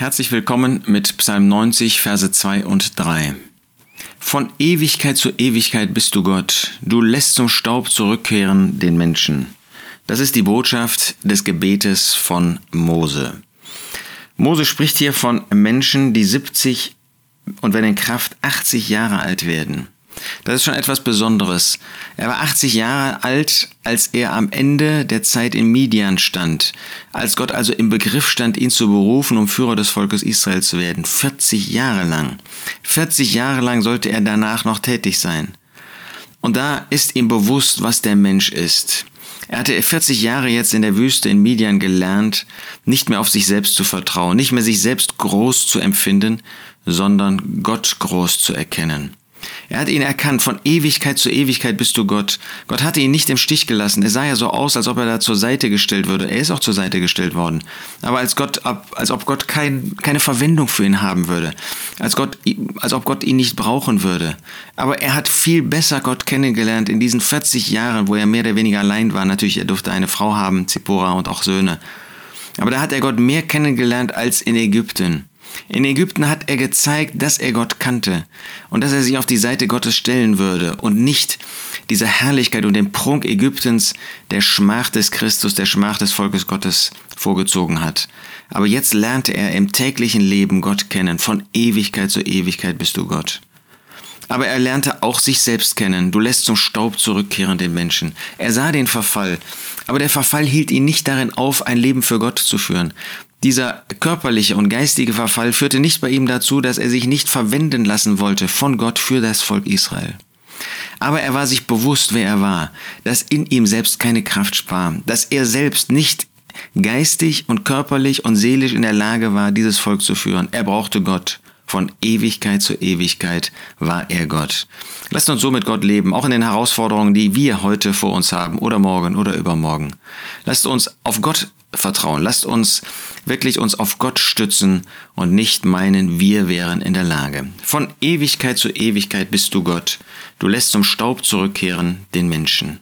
Herzlich willkommen mit Psalm 90, Verse 2 und 3. Von Ewigkeit zu Ewigkeit bist du Gott, du lässt zum Staub zurückkehren den Menschen. Das ist die Botschaft des Gebetes von Mose. Mose spricht hier von Menschen, die 70 und wenn in Kraft 80 Jahre alt werden. Das ist schon etwas Besonderes. Er war 80 Jahre alt, als er am Ende der Zeit in Midian stand, als Gott also im Begriff stand, ihn zu berufen, um Führer des Volkes Israel zu werden. 40 Jahre lang. 40 Jahre lang sollte er danach noch tätig sein. Und da ist ihm bewusst, was der Mensch ist. Er hatte 40 Jahre jetzt in der Wüste in Midian gelernt, nicht mehr auf sich selbst zu vertrauen, nicht mehr sich selbst groß zu empfinden, sondern Gott groß zu erkennen. Er hat ihn erkannt, von Ewigkeit zu Ewigkeit bist du Gott. Gott hatte ihn nicht im Stich gelassen. Er sah ja so aus, als ob er da zur Seite gestellt würde. Er ist auch zur Seite gestellt worden. Aber als Gott, als ob Gott kein, keine Verwendung für ihn haben würde. Als Gott, als ob Gott ihn nicht brauchen würde. Aber er hat viel besser Gott kennengelernt in diesen 40 Jahren, wo er mehr oder weniger allein war. Natürlich, er durfte eine Frau haben, Zippora und auch Söhne. Aber da hat er Gott mehr kennengelernt als in Ägypten. In Ägypten hat er gezeigt, dass er Gott kannte und dass er sich auf die Seite Gottes stellen würde und nicht diese Herrlichkeit und den Prunk Ägyptens der Schmach des Christus, der Schmach des Volkes Gottes vorgezogen hat. Aber jetzt lernte er im täglichen Leben Gott kennen. Von Ewigkeit zu Ewigkeit bist du Gott. Aber er lernte auch sich selbst kennen. Du lässt zum Staub zurückkehren den Menschen. Er sah den Verfall. Aber der Verfall hielt ihn nicht darin auf, ein Leben für Gott zu führen. Dieser körperliche und geistige Verfall führte nicht bei ihm dazu, dass er sich nicht verwenden lassen wollte von Gott für das Volk Israel. Aber er war sich bewusst, wer er war, dass in ihm selbst keine Kraft spar, dass er selbst nicht geistig und körperlich und seelisch in der Lage war, dieses Volk zu führen. Er brauchte Gott. Von Ewigkeit zu Ewigkeit war er Gott. Lasst uns so mit Gott leben, auch in den Herausforderungen, die wir heute vor uns haben oder morgen oder übermorgen. Lasst uns auf Gott vertrauen. Lasst uns wirklich uns auf Gott stützen und nicht meinen, wir wären in der Lage. Von Ewigkeit zu Ewigkeit bist du Gott. Du lässt zum Staub zurückkehren den Menschen.